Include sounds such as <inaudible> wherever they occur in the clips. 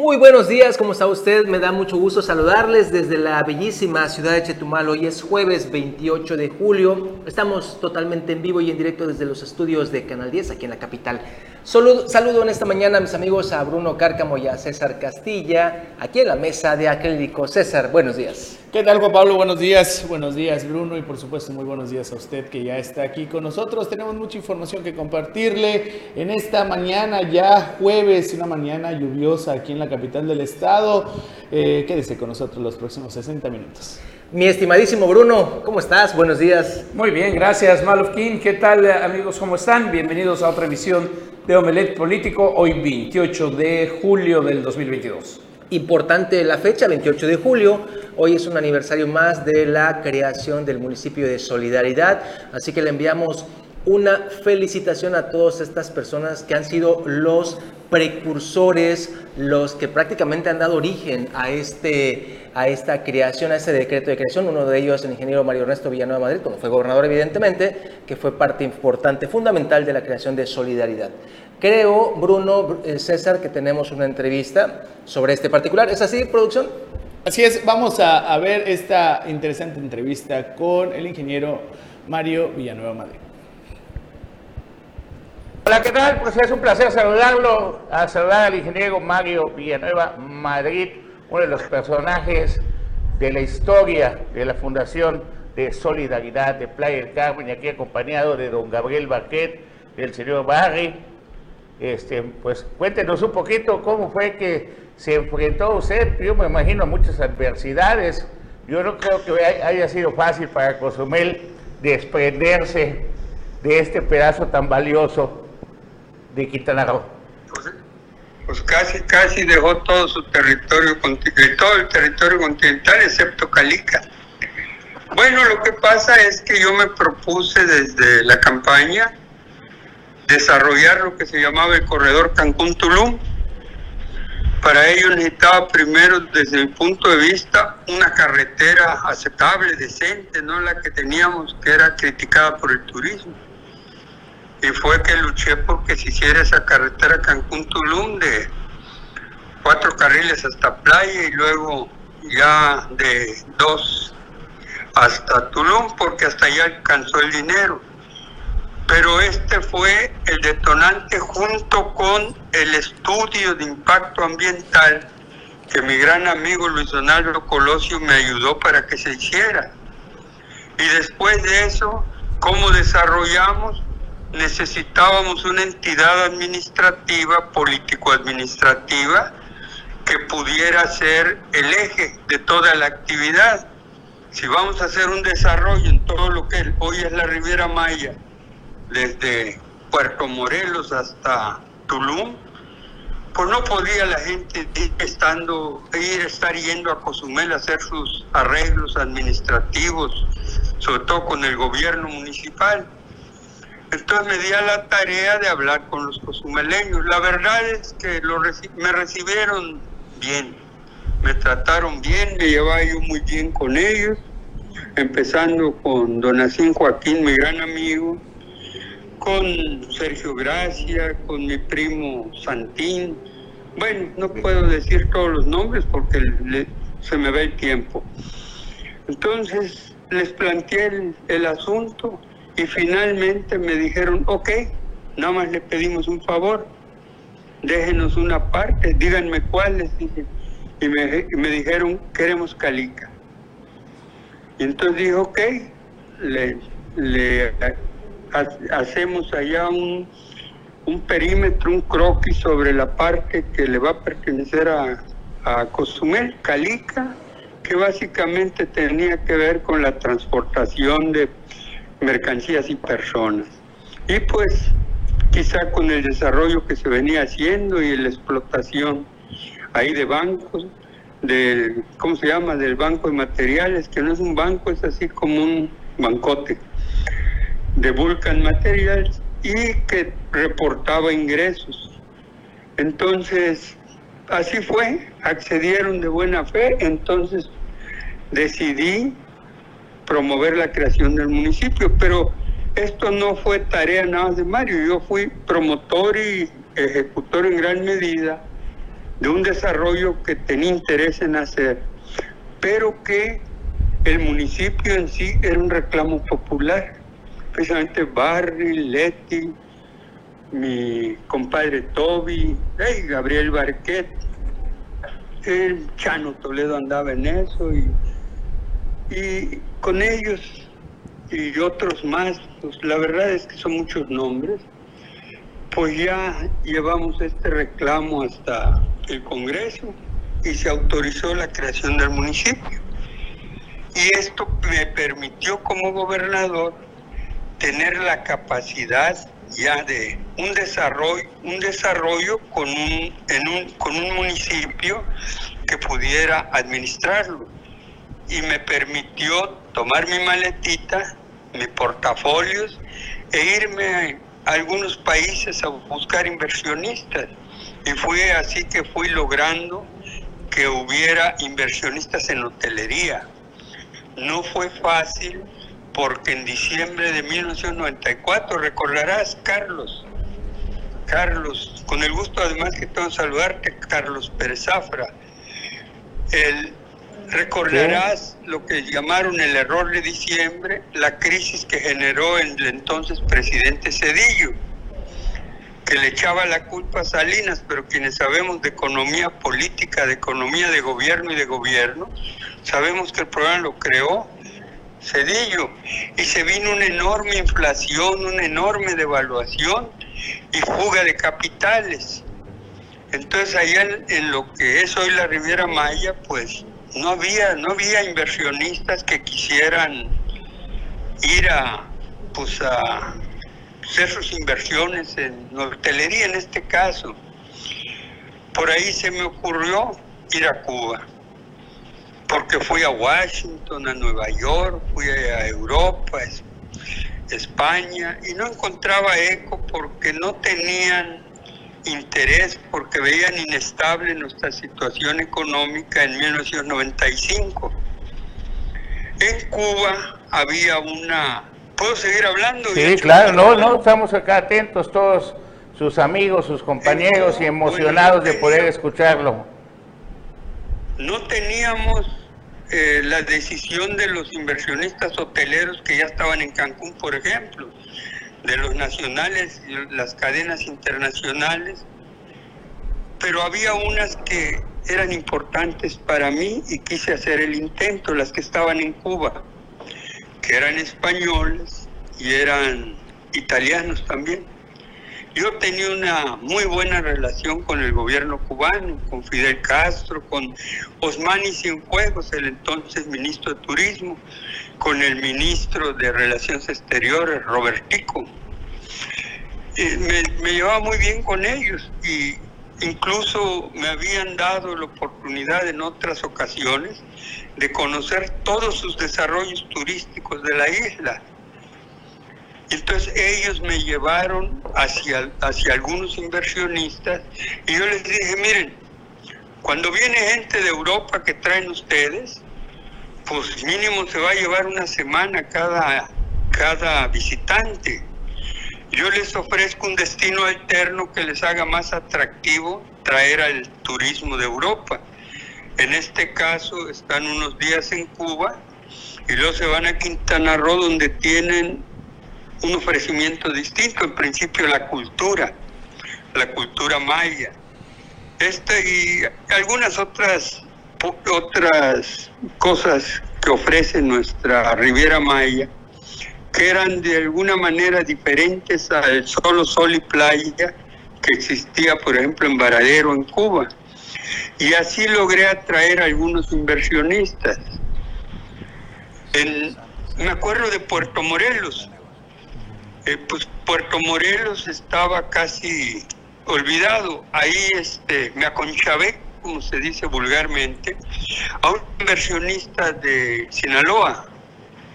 Muy buenos días, ¿cómo está usted? Me da mucho gusto saludarles desde la bellísima ciudad de Chetumal. Hoy es jueves 28 de julio. Estamos totalmente en vivo y en directo desde los estudios de Canal 10 aquí en la capital. Saludo, saludo en esta mañana a mis amigos a Bruno Cárcamo y a César Castilla, aquí en la mesa de acrílico. César, buenos días. ¿Qué tal, Juan Pablo? Buenos días. Buenos días, Bruno. Y por supuesto, muy buenos días a usted que ya está aquí con nosotros. Tenemos mucha información que compartirle en esta mañana, ya jueves, una mañana lluviosa aquí en la capital del estado. Eh, quédese con nosotros los próximos 60 minutos. Mi estimadísimo Bruno, ¿cómo estás? Buenos días. Muy bien, gracias, Malofkin. ¿Qué tal, amigos? ¿Cómo están? Bienvenidos a otra emisión de Omelet Político, hoy 28 de julio del 2022. Importante la fecha, 28 de julio. Hoy es un aniversario más de la creación del municipio de Solidaridad, así que le enviamos una felicitación a todas estas personas que han sido los precursores, los que prácticamente han dado origen a, este, a esta creación, a este decreto de creación. Uno de ellos el ingeniero Mario Ernesto Villanueva Madrid, cuando fue gobernador evidentemente, que fue parte importante, fundamental de la creación de Solidaridad. Creo, Bruno, eh, César, que tenemos una entrevista sobre este particular. ¿Es así, producción? Así es, vamos a ver esta interesante entrevista con el ingeniero Mario Villanueva Madrid. ¿Qué tal? Pues es un placer saludarlo, a saludar al ingeniero Mario Villanueva Madrid, uno de los personajes de la historia de la Fundación de Solidaridad de Playa del Carmen, aquí acompañado de don Gabriel Baquet, del señor Barry. Este, pues cuéntenos un poquito cómo fue que se enfrentó usted, yo me imagino muchas adversidades. Yo no creo que haya sido fácil para Cozumel desprenderse de este pedazo tan valioso de Quintana Roo. Pues, pues, casi, casi dejó todo su territorio, todo el territorio continental, excepto Calica. Bueno, lo que pasa es que yo me propuse desde la campaña desarrollar lo que se llamaba el corredor Cancún-Tulum. Para ello necesitaba primero, desde mi punto de vista, una carretera aceptable, decente, no la que teníamos, que era criticada por el turismo y fue que luché porque se hiciera esa carretera Cancún-Tulum de cuatro carriles hasta playa y luego ya de dos hasta Tulum porque hasta allá alcanzó el dinero. Pero este fue el detonante junto con el estudio de impacto ambiental que mi gran amigo Luis Donaldo Colosio me ayudó para que se hiciera. Y después de eso, ¿cómo desarrollamos? Necesitábamos una entidad administrativa, político-administrativa, que pudiera ser el eje de toda la actividad. Si vamos a hacer un desarrollo en todo lo que hoy es la Riviera Maya, desde Puerto Morelos hasta Tulum, pues no podía la gente ir estando, ir estar yendo a Cozumel a hacer sus arreglos administrativos, sobre todo con el gobierno municipal entonces me di a la tarea de hablar con los cozumeleños. La verdad es que me recibieron bien, me trataron bien, me llevaba yo muy bien con ellos, empezando con don Asín Joaquín, mi gran amigo, con Sergio Gracia, con mi primo Santín. Bueno, no puedo decir todos los nombres porque se me ve el tiempo. Entonces les planteé el asunto y finalmente me dijeron, ok, nada más le pedimos un favor, déjenos una parte, díganme cuáles. Y me, me dijeron, queremos Calica. Y entonces dije, ok, le, le hacemos allá un, un, perímetro, un croquis sobre la parte que le va a pertenecer a, a Cozumel, Calica, que básicamente tenía que ver con la transportación de mercancías y personas. Y pues quizá con el desarrollo que se venía haciendo y la explotación ahí de bancos, del, ¿cómo se llama? Del banco de materiales, que no es un banco, es así como un bancote de Vulcan Materials y que reportaba ingresos. Entonces, así fue, accedieron de buena fe, entonces decidí promover la creación del municipio, pero esto no fue tarea nada más de Mario, yo fui promotor y ejecutor en gran medida de un desarrollo que tenía interés en hacer, pero que el municipio en sí era un reclamo popular. Precisamente Barry, Leti, mi compadre Toby, Gabriel Barquet, el Chano Toledo andaba en eso y, y con ellos y otros más, pues la verdad es que son muchos nombres, pues ya llevamos este reclamo hasta el Congreso y se autorizó la creación del municipio. Y esto me permitió como gobernador tener la capacidad ya de un desarrollo, un desarrollo con un, con un municipio que pudiera administrarlo. Y me permitió tomar mi maletita, mis portafolios e irme a algunos países a buscar inversionistas. Y fue así que fui logrando que hubiera inversionistas en hotelería. No fue fácil porque en diciembre de 1994, recordarás, Carlos, Carlos, con el gusto además que tengo saludarte, Carlos Pérez Zafra, el, recordarás lo que llamaron el error de diciembre, la crisis que generó el entonces presidente Cedillo, que le echaba la culpa a Salinas, pero quienes sabemos de economía política, de economía de gobierno y de gobierno, sabemos que el problema lo creó Cedillo y se vino una enorme inflación, una enorme devaluación y fuga de capitales. Entonces allá en, lo que es hoy la Riviera Maya, pues no había, no había inversionistas que quisieran ir a, pues a hacer sus inversiones en hotelería en este caso. Por ahí se me ocurrió ir a Cuba porque fui a Washington, a Nueva York, fui a Europa, España, y no encontraba eco porque no tenían interés, porque veían inestable nuestra situación económica en 1995. En Cuba había una... ¿Puedo seguir hablando? Sí, claro, no, no, estamos acá atentos todos sus amigos, sus compañeros y emocionados de poder escucharlo. No teníamos eh, la decisión de los inversionistas hoteleros que ya estaban en Cancún, por ejemplo, de los nacionales y las cadenas internacionales, pero había unas que eran importantes para mí y quise hacer el intento, las que estaban en Cuba, que eran españoles y eran italianos también. Yo tenía una muy buena relación con el gobierno cubano, con Fidel Castro, con Osmani Cienfuegos, el entonces ministro de Turismo, con el ministro de Relaciones Exteriores, Robertico. me, me llevaba muy bien con ellos y incluso me habían dado la oportunidad en otras ocasiones de conocer todos sus desarrollos turísticos de la isla entonces ellos me llevaron hacia, hacia algunos inversionistas y yo les dije, miren, cuando viene gente de Europa que traen ustedes, pues mínimo se va a llevar una semana cada, cada visitante. Yo les ofrezco un destino alterno que les haga más atractivo traer al turismo de Europa. En este caso están unos días en Cuba y luego se van a Quintana Roo donde tienen un ofrecimiento distinto, en principio la cultura, la cultura maya. Este y algunas otras otras cosas que ofrece nuestra Riviera Maya, que eran de alguna manera diferentes al solo sol y playa que existía, por ejemplo, en Varadero, en Cuba. Y así logré atraer a algunos inversionistas. me acuerdo de Puerto Morelos, eh, pues Puerto Morelos estaba casi olvidado. Ahí este, me aconchavé, como se dice vulgarmente, a un inversionista de Sinaloa,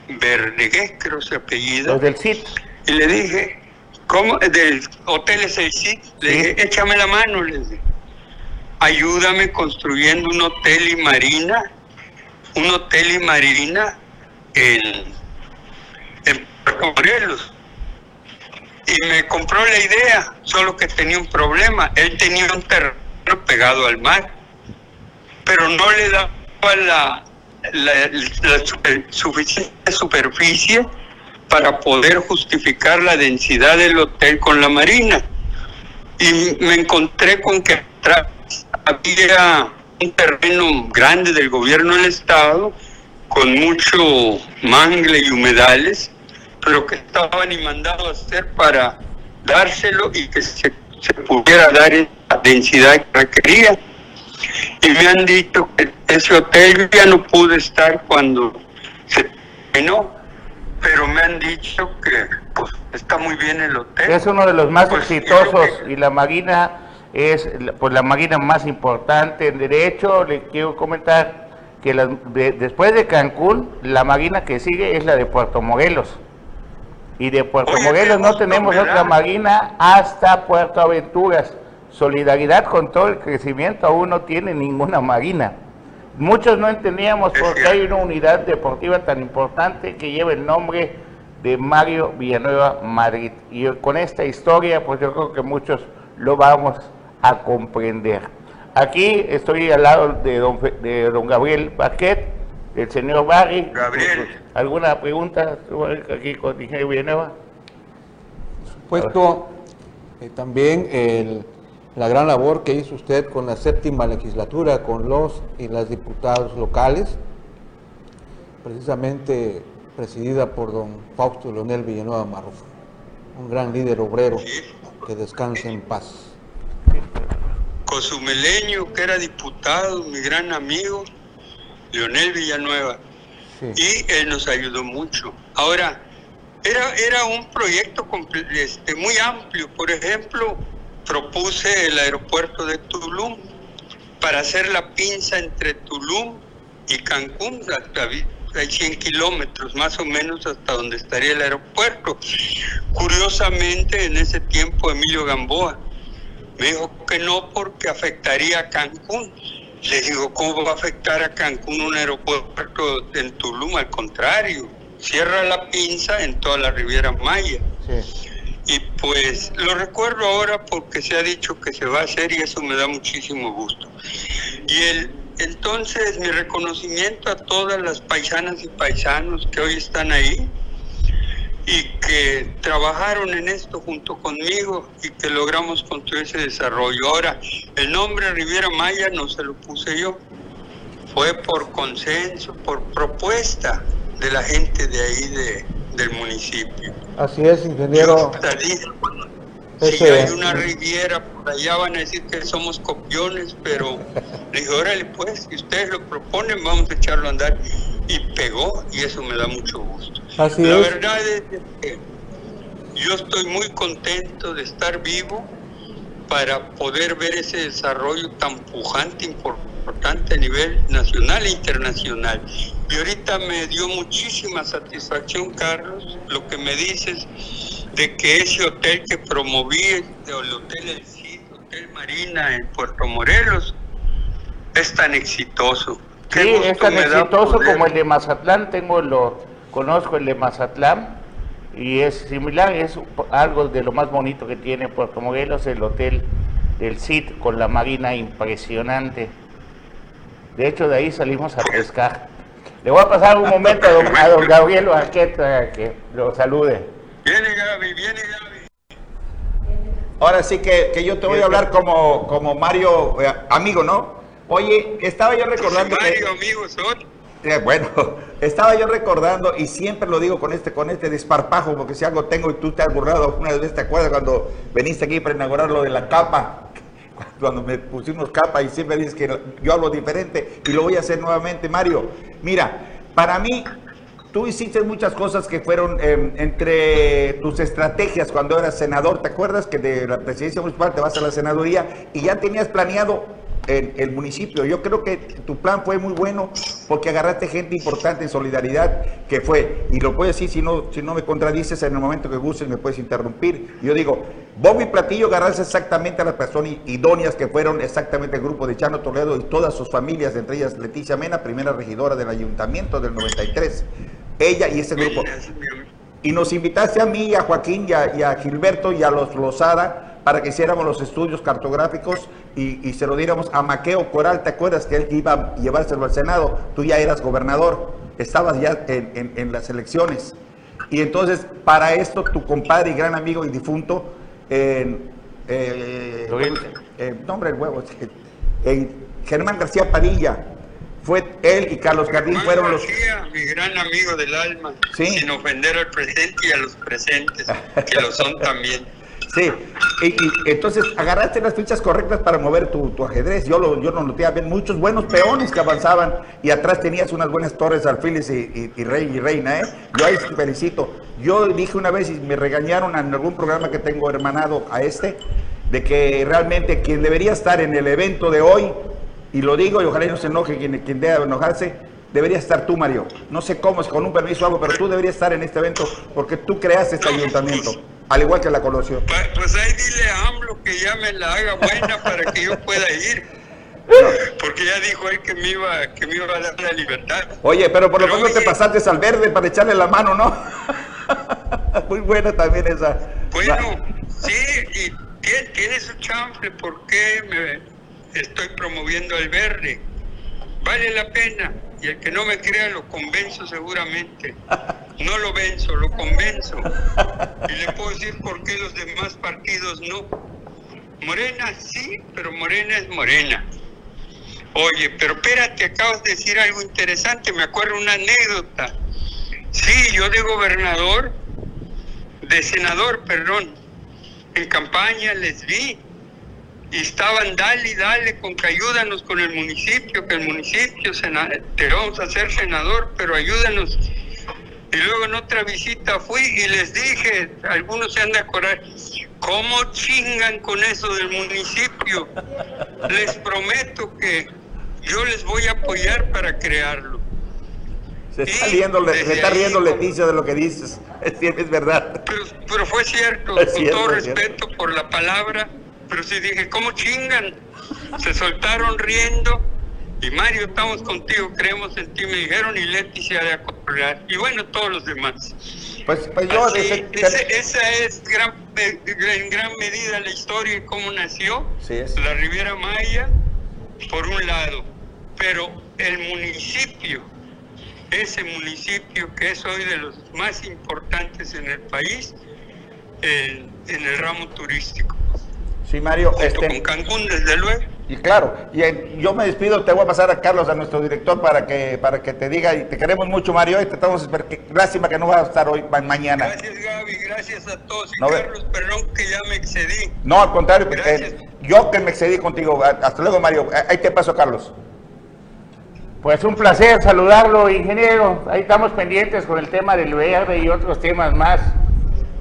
Verdegués, creo se apellida. Los del CIT. Y le dije, ¿cómo? Del Hotel es el CIT. Le dije, échame la mano, le dije. Ayúdame construyendo un hotel y marina, un hotel y marina en, en Puerto Morelos y me compró la idea, solo que tenía un problema. Él tenía un terreno pegado al mar, pero no le daba la, la, la suficiente superficie para poder justificar la densidad del hotel con la marina. Y me encontré con que atrás había un terreno grande del gobierno del estado con mucho mangle y humedales, pero que estaban y mandado a hacer para dárselo y que se, se pudiera dar esa densidad que requería. Y me han dicho que ese hotel ya no pude estar cuando se terminó, pero me han dicho que pues, está muy bien el hotel. Es uno de los más Pues, exitosos que- y la máquina es la- pues la máquina más importante en derecho. Le quiero comentar que las- de- después de Cancún, la máquina que sigue es la de Puerto Morelos. Y de Puerto Oye, Morelos no tenemos otra máquina hasta Puerto Aventuras. Solidaridad con todo el crecimiento aún no tiene ninguna máquina. Muchos no entendíamos por qué hay una unidad deportiva tan importante que lleva el nombre de Mario Villanueva Madrid. Y con esta historia, pues yo creo que muchos lo vamos a comprender. Aquí estoy al lado de don, Fe- de don Gabriel Baquet, del señor Barry. Gabriel. ¿Alguna pregunta aquí con el ingeniero Villanueva? supuesto, eh, también el- la gran labor que hizo usted con la séptima legislatura, con los y las diputados locales, precisamente presidida por don Fausto Leonel Villanueva Marrufo, un gran líder obrero que descanse en paz. Cozumeleño, que era diputado, mi gran amigo, Leonel Villanueva. Sí. y él nos ayudó mucho. Ahora, era, era un proyecto este, muy amplio. Por ejemplo, propuse el aeropuerto de Tulum para hacer la pinza entre Tulum y Cancún. hasta Hay 100 kilómetros más o menos hasta donde estaría el aeropuerto. Curiosamente, en ese tiempo, Emilio Gamboa me dijo que no porque afectaría a Cancún. Le digo, ¿cómo va a afectar a Cancún un aeropuerto en Tulum? Al contrario, cierra la pinza en toda la Riviera Maya. Sí. Y pues lo recuerdo ahora porque se ha dicho que se va a hacer y eso me da muchísimo gusto. Y el, entonces mi reconocimiento a todas las paisanas y paisanos que hoy están ahí y que trabajaron en esto junto conmigo y que logramos construir ese desarrollo. Ahora, el nombre Riviera Maya no se lo puse yo, fue por consenso, por propuesta de la gente de ahí de, del municipio. Así es, ingeniero. si hay una riviera por allá van a decir que somos copiones, pero <laughs> le dije, órale pues, si ustedes lo proponen, vamos a echarlo a andar. Y pegó, y eso me da mucho gusto. Así La es. verdad es que yo estoy muy contento de estar vivo para poder ver ese desarrollo tan pujante, importante a nivel nacional e internacional. Y ahorita me dio muchísima satisfacción, Carlos, lo que me dices de que ese hotel que promoví, el Hotel El Cid, Hotel Marina en Puerto Morelos, es tan exitoso. Qué Sí, es tan exitoso como el de Mazatlán, tengo lo, conozco el de Mazatlán y es similar, es algo de lo más bonito que tiene Puerto Morelos, el hotel del CID con la marina impresionante. De hecho, de ahí salimos a pescar. Le voy a pasar un momento a don, a don Gabriel Barquet para que lo salude. Viene Gaby, viene Gaby. Ahora sí que, que yo te voy a hablar como, como Mario, eh, amigo, ¿no? Oye, estaba yo recordando que... Mario, amigos, son. Eh, bueno, <laughs> estaba yo recordando y siempre lo digo con este con este desparpajo, porque si algo tengo y tú te has burlado una vez, ¿te acuerdas cuando veniste aquí para inaugurar lo de la capa? Cuando me pusimos capa y siempre dices que yo hablo diferente y lo voy a hacer nuevamente, Mario. Mira, para mí, tú hiciste muchas cosas que fueron eh, entre tus estrategias cuando eras senador, ¿te acuerdas que de la presidencia municipal te vas a la senaduría y ya tenías planeado el, el municipio. Yo creo que tu plan fue muy bueno porque agarraste gente importante en solidaridad que fue, y lo puedo decir si no, si no me contradices en el momento que gustes me puedes interrumpir. Yo digo, Bobby y Platillo agarraste exactamente a las personas idóneas que fueron exactamente el grupo de Chano Toledo y todas sus familias, entre ellas Leticia Mena, primera regidora del ayuntamiento del 93. Ella y ese grupo. Y nos invitaste a mí, a Joaquín y a, y a Gilberto y a los Lozada para que hiciéramos los estudios cartográficos y, y se lo diéramos a Maqueo Coral, ¿te acuerdas que él iba a llevárselo al Senado? Tú ya eras gobernador, estabas ya en, en- en las elecciones. Y entonces, para esto, tu compadre y gran amigo y difunto, eh, eh, Luis. eh, no, hombre, el huevo, Germán García Padilla, fue él y Carlos Jardín fueron los... García, mi gran amigo del alma, Sí. sin ofender al presente y a los presentes, que lo son también. <laughs> Sí, y, y entonces agarraste las fichas correctas para mover tu, tu ajedrez. Yo lo, yo lo noté, había muchos buenos peones que avanzaban y atrás tenías unas buenas torres, alfiles y rey y reina, ¿eh? Yo ahí te felicito. Yo dije una vez y me regañaron en algún programa que tengo hermanado a este, de que realmente quien debería estar en el evento de hoy, y lo digo y ojalá no se enoje quien, quien deba enojarse, debería estar tú, Mario. No sé cómo, es con un permiso o algo, pero tú deberías estar en este evento porque tú creaste este ayuntamiento, al igual que la coloración. Pa- Pues ahí dile a AMLO que ya me la haga buena para que yo pueda ir. Porque ya dijo él que me iba, que me iba a dar la libertad. Oye, pero por lo menos te pasaste al verde para echarle la mano, ¿no? <laughs> Muy buena también esa. Bueno, sí, y tiene, tiene su chanfle, ¿por qué me estoy promoviendo el verde? Vale la pena, y el que no me crea lo convenzo seguramente. No lo venzo, lo convenzo. Y le puedo decir por qué los demás partidos no. Morena sí, pero Morena es Morena. Oye, pero espérate, acabas de decir algo interesante, me acuerdo una anécdota. Sí, yo de gobernador, de senador, perdón, en campaña les vi y estaban dale y dale con que ayúdanos con el municipio, que el municipio sena- te vamos a hacer senador, pero ayúdanos. Y luego en otra visita fui y les dije, algunos se han de acordar, ¿cómo chingan con eso del municipio? Les prometo que yo les voy a apoyar para crearlo. Se está, riendo, se está ahí, riendo Leticia de lo que dices. <laughs> Es, es verdad. Pero, pero fue cierto, Es con cierto, todo es cierto. respeto por la palabra, pero sí dije, ¿cómo chingan? Se soltaron riendo y Mario, estamos contigo, creemos en ti, me dijeron y Leti se ha de acordar. Y bueno, todos los demás. Pues, pues yo... Así, ese- ese- esa es gran, en gran medida la historia y cómo nació Sí es. la Riviera Maya, por un lado, pero el municipio, ese municipio que es hoy de los más importantes en el país, en, en el ramo turístico, Sí, Mario. junto Este, con Cancún, desde luego. y claro, y eh, yo me despido, te voy a pasar a Carlos, a nuestro director, para que para que te diga, y te queremos mucho, Mario, y te estamos que- lástima que no va a estar hoy, ma- mañana. Gracias Gaby, gracias a todos. Y No Carlos, perdón que ya me excedí. No, al contrario, eh, yo que me excedí contigo. Hasta luego, Mario. Eh, Ahí te paso, Carlos. Pues un placer saludarlo, ingeniero. Ahí estamos pendientes con el tema del verde y otros temas más.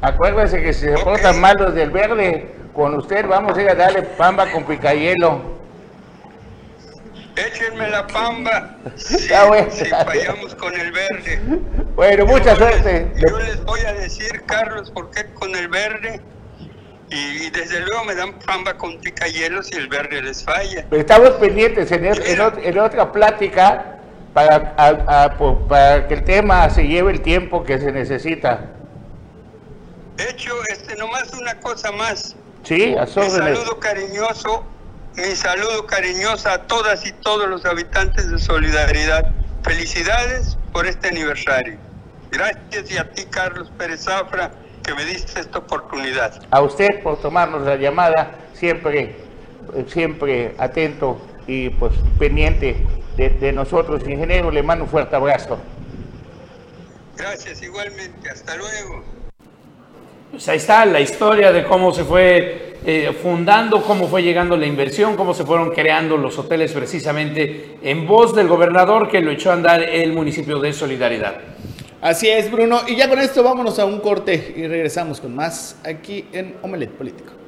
Acuérdense que si se Ok. portan mal los del verde, con usted vamos a ir a darle pamba con picayelo. Échenme la pamba si, Está bueno. si fallamos con el verde. Bueno, mucha Yo les- suerte. Yo les voy a decir, Carlos, por qué con el verde. Y, desde luego me dan pamba con picahielos y el verde les falla. Pero estamos pendientes en, el- en en otra plática para, a- a- para que el tema se lleve el tiempo que se necesita. De hecho, este, nomás una cosa más. Sí, a sus Mi órdenes. saludo cariñoso, mi saludo cariñoso a todas y todos los habitantes de Solidaridad. Felicidades por este aniversario. Gracias y a ti, Carlos Pérez Zafra, que me diste esta oportunidad. A usted por tomarnos la llamada, siempre, siempre atento y pues pendiente de, de nosotros. Ingeniero, le mando un fuerte abrazo. Gracias igualmente. Hasta luego. Pues ahí está la historia de cómo se fue eh, fundando, cómo fue llegando la inversión, cómo se fueron creando los hoteles precisamente en voz del gobernador que lo echó a andar el municipio de Solidaridad. Así es, Bruno. Y ya con esto vámonos a un corte y regresamos con más aquí en Omelet Político.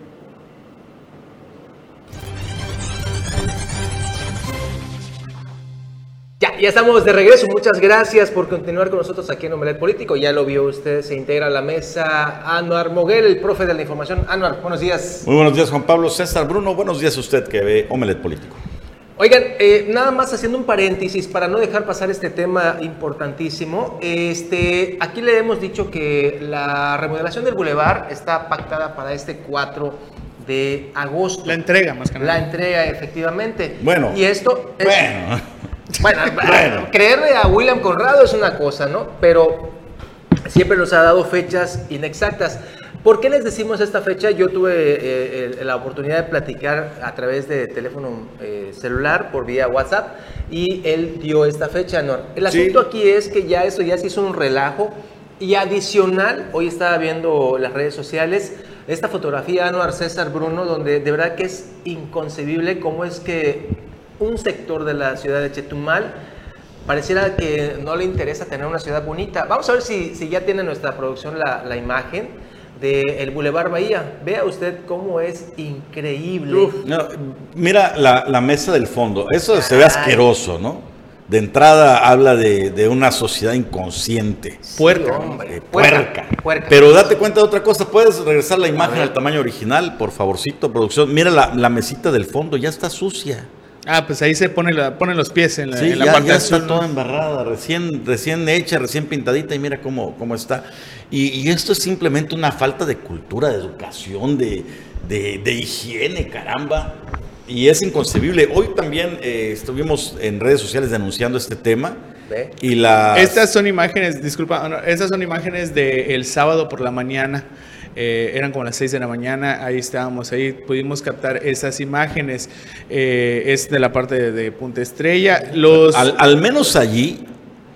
Ya, estamos de regreso. Muchas gracias por continuar con nosotros aquí en Omelet Político. Ya lo vio usted, se integra a la mesa Anuar Moguel, el profe de la información. Anuar, buenos días. Muy buenos días, Juan Pablo César Bruno. Buenos días a usted que ve Omelet Político. Oigan, eh, nada más haciendo un paréntesis para no dejar pasar este tema importantísimo. Este, aquí le hemos dicho que la remodelación del bulevar está pactada para este 4 de agosto. La entrega, más que nada. La entrega, efectivamente. Bueno. Y esto es... Bueno, <laughs> <laughs> Bueno, creerle a William Conrado es una cosa, ¿no? Pero siempre nos ha dado fechas inexactas. ¿Por qué les decimos esta fecha? Yo tuve eh, la oportunidad de platicar a través de teléfono eh, celular por vía WhatsApp y él dio esta fecha, ¿no? El Sí. asunto aquí es que ya eso ya se hizo un relajo y adicional, hoy estaba viendo las redes sociales, esta fotografía de Anuar César Bruno, donde de verdad que es inconcebible cómo es que un sector de la ciudad de Chetumal pareciera que no le interesa tener una ciudad bonita. Vamos a ver si, si ya tiene nuestra producción la, la imagen del Boulevard Bahía. Vea usted cómo es increíble. no, mira la, la mesa del fondo. Eso se ve asqueroso, ¿no? De entrada habla de, de una sociedad inconsciente. Puerca. Sí, hombre. eh, puerca. Puerca. Pero date cuenta de otra cosa. ¿Puedes regresar la imagen al tamaño original, por favorcito, producción? Mira la, la mesita del fondo, ya está sucia. Ah, pues ahí se pone la, ponen los pies en la, Sí, en la ya, parte ya está toda embarrada, recién, recién hecha, recién pintadita y mira cómo, cómo está. Y, y esto es simplemente una falta de cultura, de educación, de, de- de higiene, caramba. Y es inconcebible. Hoy también eh, estuvimos en redes sociales denunciando este tema. Y la... Estas son imágenes, disculpa, no, estas son imágenes del sábado por la mañana. Eh, eran como las 6 de la mañana, ahí estábamos, ahí pudimos captar esas imágenes. Eh, es de la parte de, de Punta Estrella. Los, al, al menos allí,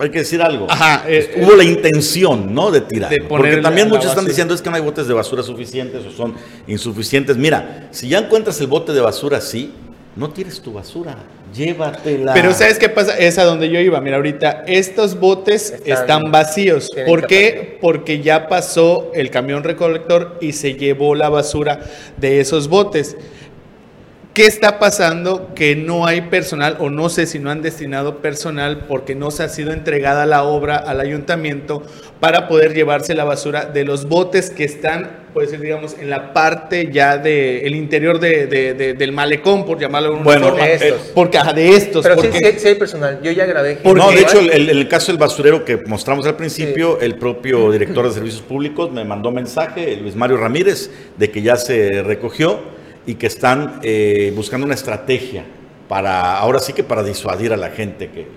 hay que decir algo. Ajá, eh, Hubo la intención, ¿no? De tirar. De Porque también muchos están diciendo es que no hay botes de basura suficientes o son insuficientes. Mira, si ya encuentras el bote de basura así, no tires tu basura, llévatela. Pero ¿sabes qué pasa? Es a donde yo iba. Mira, ahorita estos botes Están- están, vacíos. ¿Por qué? capacidad. Porque ya pasó el camión recolector y se llevó la basura de esos botes. ¿Qué está pasando? Que no hay personal, o no sé si no han destinado personal porque no se ha sido entregada la obra al ayuntamiento para poder llevarse la basura de los botes que están, pues digamos, en la parte ya del el interior de- de- de- del malecón, por llamarlo de una Bueno, forma. de estos. Porque, ajá, de estos. Pero sí, porque- sí, sí hay personal. Yo ya grabé. No, gente, de hecho, ¿eh? el, el- el caso del basurero que mostramos al principio, el propio director de servicios públicos me mandó mensaje, Luis Mario Ramírez, de que ya se recogió y que están eh, buscando una estrategia para, ahora sí que para disuadir a la gente que...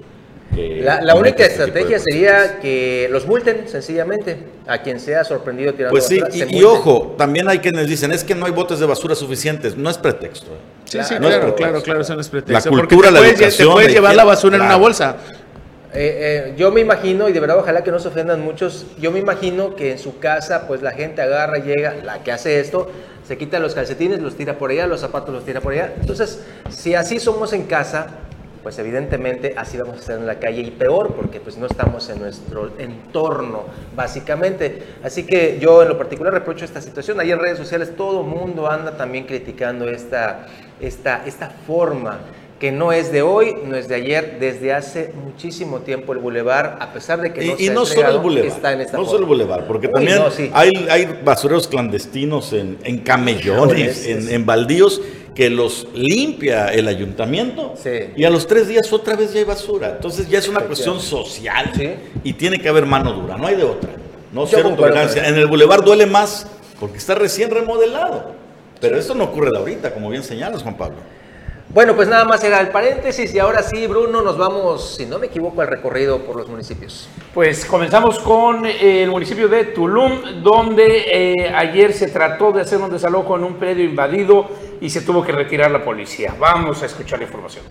que La, única este estrategia sería que los multen, sencillamente. A quien sea sorprendido tirando Pues sí, y, ojo, también hay quienes dicen, es que no hay botes de basura suficientes. No es pretexto. ¿eh? Sí, sí, Claro, claro, no claro, pretexto. claro, eso no es pretexto. La cultura, te la puedes, educación, Te puedes llevar la basura en una bolsa. Eh, eh, yo me imagino, y de verdad ojalá que no se ofendan muchos, yo me imagino que en su casa pues la gente agarra, llega, la que hace esto, se quita los calcetines, los tira por allá, los zapatos los tira por allá. Entonces, si así somos en casa, pues evidentemente así vamos a estar en la calle y peor porque pues no estamos en nuestro entorno básicamente. Así que yo en lo particular reprocho esta situación. Ahí en redes sociales todo mundo anda también criticando esta, esta, esta forma que no es de hoy, no es de ayer, desde hace muchísimo tiempo el bulevar, a pesar de que no Y, se y ha no solo el bulevar, está en esta no forma. solo el bulevar, porque Uy, también no, sí. hay, hay basureros clandestinos en, en camellones, en, en baldíos, que los limpia el ayuntamiento Sí. y a los tres días otra vez ya hay basura. Entonces ya es una cuestión social Sí. y tiene que haber mano dura, no hay de otra. No Yo cero tolerancia. En el bulevar duele más porque está recién remodelado. Pero esto no ocurre de ahorita, como bien señalas, Juan Pablo. Bueno, pues nada más era el paréntesis y ahora sí, Bruno, nos vamos, si no me equivoco, al recorrido por los municipios. Pues comenzamos con eh, el municipio de Tulum, donde eh, ayer se trató de hacer un desalojo en un predio invadido y se tuvo que retirar la policía. Vamos a escuchar la información.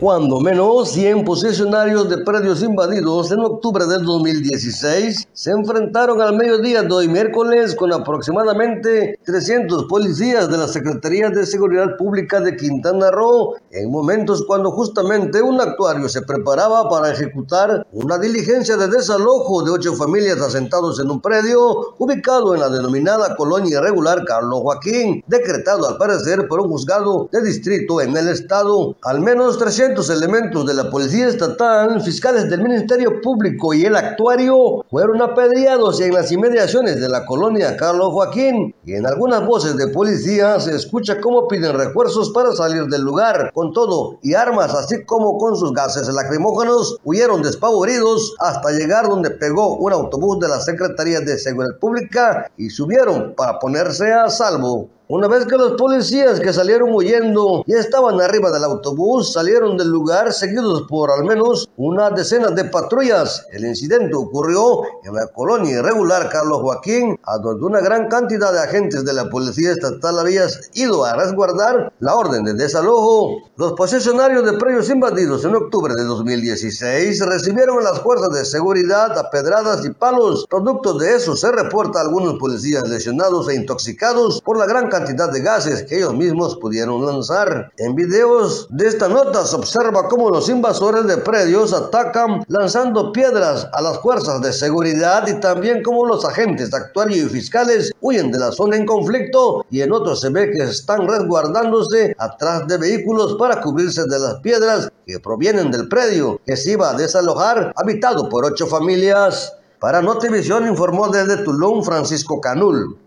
Cuando menos 100 posesionarios de predios invadidos en octubre del 2016 se enfrentaron al mediodía de hoy miércoles con aproximadamente 300 policías de la Secretaría de Seguridad Pública de Quintana Roo en momentos cuando justamente un actuario se preparaba para ejecutar una diligencia de desalojo de ocho familias asentados en un predio ubicado en la denominada colonia irregular Carlos Joaquín, decretado al parecer por un juzgado de distrito en el estado. Al menos 300 300 elementos de la Policía Estatal, fiscales del Ministerio Público y el actuario fueron apedreados en las inmediaciones de la colonia Carlos Joaquín. Y en algunas voces de policía se escucha cómo piden refuerzos para salir del lugar. Con todo y armas, así como con sus gases lacrimógenos, huyeron despavoridos hasta llegar donde pegó un autobús de la Secretaría de Seguridad Pública y subieron para ponerse a salvo. Una vez que los policías que salieron huyendo y estaban arriba del autobús salieron del lugar seguidos por al menos una decena de patrullas, el incidente ocurrió en la colonia irregular Carlos Joaquín, a donde una gran cantidad de agentes de la policía estatal había ido a resguardar la orden de desalojo. Los posesionarios de predios invadidos en octubre de 2016 recibieron las fuerzas de seguridad a pedradas y palos. Producto de eso se reporta algunos policías lesionados e intoxicados por la gran cantidad cantidad de gases que ellos mismos pudieron lanzar. En videos de esta nota se observa cómo los invasores de predios atacan lanzando piedras a las fuerzas de seguridad y también cómo los agentes actuarios y fiscales huyen de la zona en conflicto y en otros se ve que están resguardándose atrás de vehículos para cubrirse de las piedras que provienen del predio que se iba a desalojar habitado por ocho familias. Para Notivisión informó desde Tulum Francisco Canul.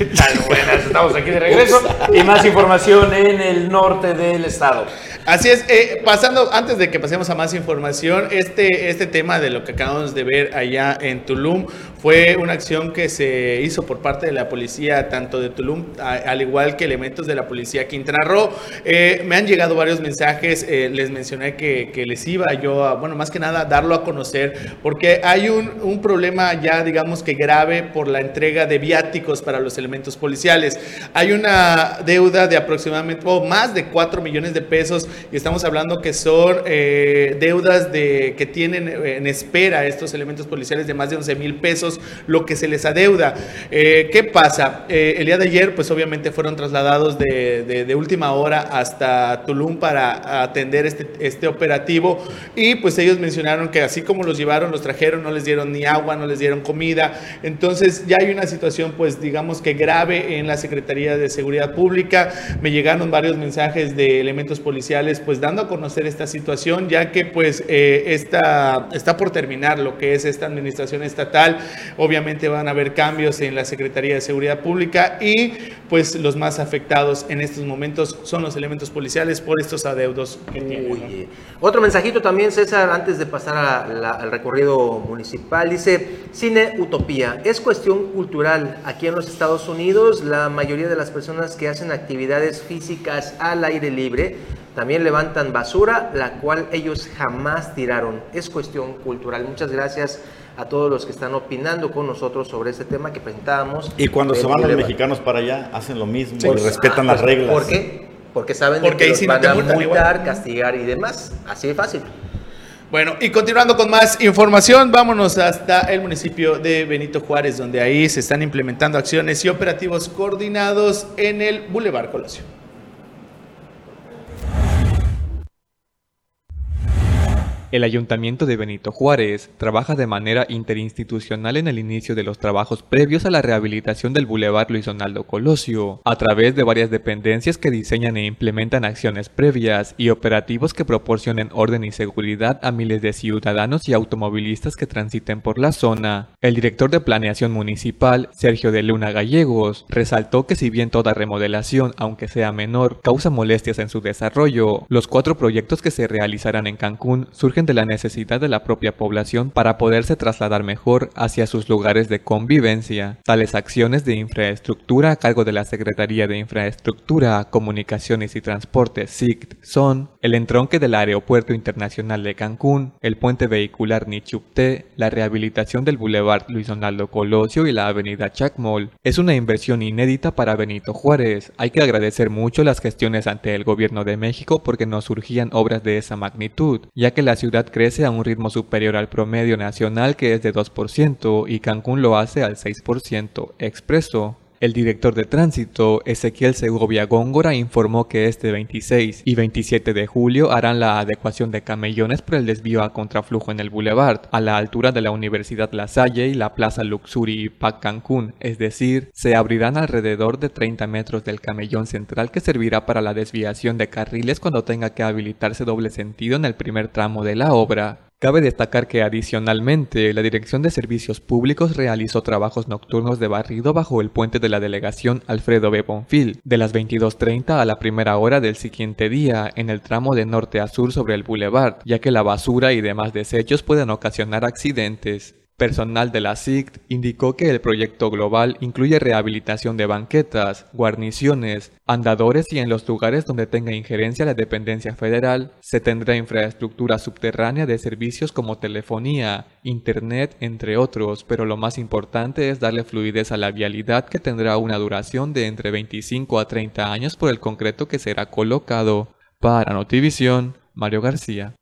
¿Qué tal? Buenas, estamos aquí de regreso y más información en el norte del estado. Así es, eh, pasando, antes de que pasemos a más información, este, este tema de lo que acabamos de ver allá en Tulum fue una acción que se hizo por parte de la policía, tanto de Tulum, al igual que elementos de la policía Quintana Roo. Eh, me han llegado varios mensajes, eh, les mencioné que, les iba yo a, bueno, más que nada, darlo a conocer, porque hay un, un problema ya, digamos que grave por la entrega de viáticos para los elementos policiales. Hay una deuda de aproximadamente, más de 4 millones de pesos y estamos hablando que son eh, deudas de, que tienen en espera estos elementos policiales de más de 11 mil pesos, lo que se les adeuda. Eh, ¿Qué pasa? Eh, el día de ayer, pues obviamente fueron trasladados de, última hora hasta Tulum para atender este, este operativo y pues ellos mencionaron que así como los llevaron, los trajeron, no les dieron ni agua, no les dieron comida. Entonces ya hay una situación pues digamos que grave en la Secretaría de Seguridad Pública. Me llegaron varios mensajes de elementos policiales pues dando a conocer esta situación, ya que pues eh, está, está por terminar lo que es esta administración estatal. Obviamente van a haber cambios en la Secretaría de Seguridad Pública y pues los más afectados en estos momentos son los elementos policiales por estos adeudos que tienen. Otro mensajito también, César, antes de pasar al recorrido municipal, dice, cine utopía, es cuestión cultural. Aquí en los Estados Unidos, la mayoría de las personas que hacen actividades físicas al aire libre también levantan basura, la cual ellos jamás tiraron. Es cuestión cultural. Muchas gracias a todos los que están opinando con nosotros sobre este tema que presentábamos. Y cuando se van los mexicanos para allá, hacen lo mismo y respetan las reglas. ¿Por qué? Porque saben que los van a multar, castigar y demás. Así de fácil. Bueno, y continuando con más información, vámonos hasta el municipio de Benito Juárez, donde ahí se están implementando acciones y operativos coordinados en el Boulevard Colosio. El Ayuntamiento de Benito Juárez trabaja de manera interinstitucional en el inicio de los trabajos previos a la rehabilitación del Boulevard Luis Donaldo Colosio, a través de varias dependencias que diseñan e implementan acciones previas y operativos que proporcionen orden y seguridad a miles de ciudadanos y automovilistas que transiten por la zona. El director de Planeación Municipal, Sergio de Luna Gallegos, resaltó que si bien toda remodelación, aunque sea menor, causa molestias en su desarrollo, los cuatro proyectos que se realizarán en Cancún surgen de la necesidad de la propia población para poderse trasladar mejor hacia sus lugares de convivencia. Tales acciones de infraestructura a cargo de la Secretaría de Infraestructura, Comunicaciones y Transportes SICT son el entronque del Aeropuerto Internacional de Cancún, el puente vehicular Nichupté, la rehabilitación del Boulevard Luis Donaldo Colosio y la avenida Chacmol. Es una inversión inédita para Benito Juárez. Hay que agradecer mucho las gestiones ante el gobierno de México porque no surgían obras de esa magnitud, ya que la ciudad crece a un ritmo superior al promedio nacional que es de 2% y Cancún lo hace al 6%, expreso. El director de tránsito, Ezequiel Segovia Góngora, informó que este 26 y 27 de julio harán la adecuación de camellones por el desvío a contraflujo en el Boulevard, a la altura de la Universidad La Salle y la Plaza Luxury Pac Cancún, es decir, se abrirán alrededor de 30 metros del camellón central que servirá para la desviación de carriles cuando tenga que habilitarse doble sentido en el primer tramo de la obra. Cabe destacar que adicionalmente la Dirección de Servicios Públicos realizó trabajos nocturnos de barrido bajo el puente de la delegación Alfredo B. Bonfil, de las 22.30 a la primera hora del siguiente día en el tramo de norte a sur sobre el boulevard, ya que la basura y demás desechos pueden ocasionar accidentes. Personal de la SICT indicó que el proyecto global incluye rehabilitación de banquetas, guarniciones, andadores y en los lugares donde tenga injerencia la dependencia federal se tendrá infraestructura subterránea de servicios como telefonía, internet, entre otros, pero lo más importante es darle fluidez a la vialidad que tendrá una duración de entre 25 a 30 años por el concreto que será colocado. Para Notivisión, Mario García.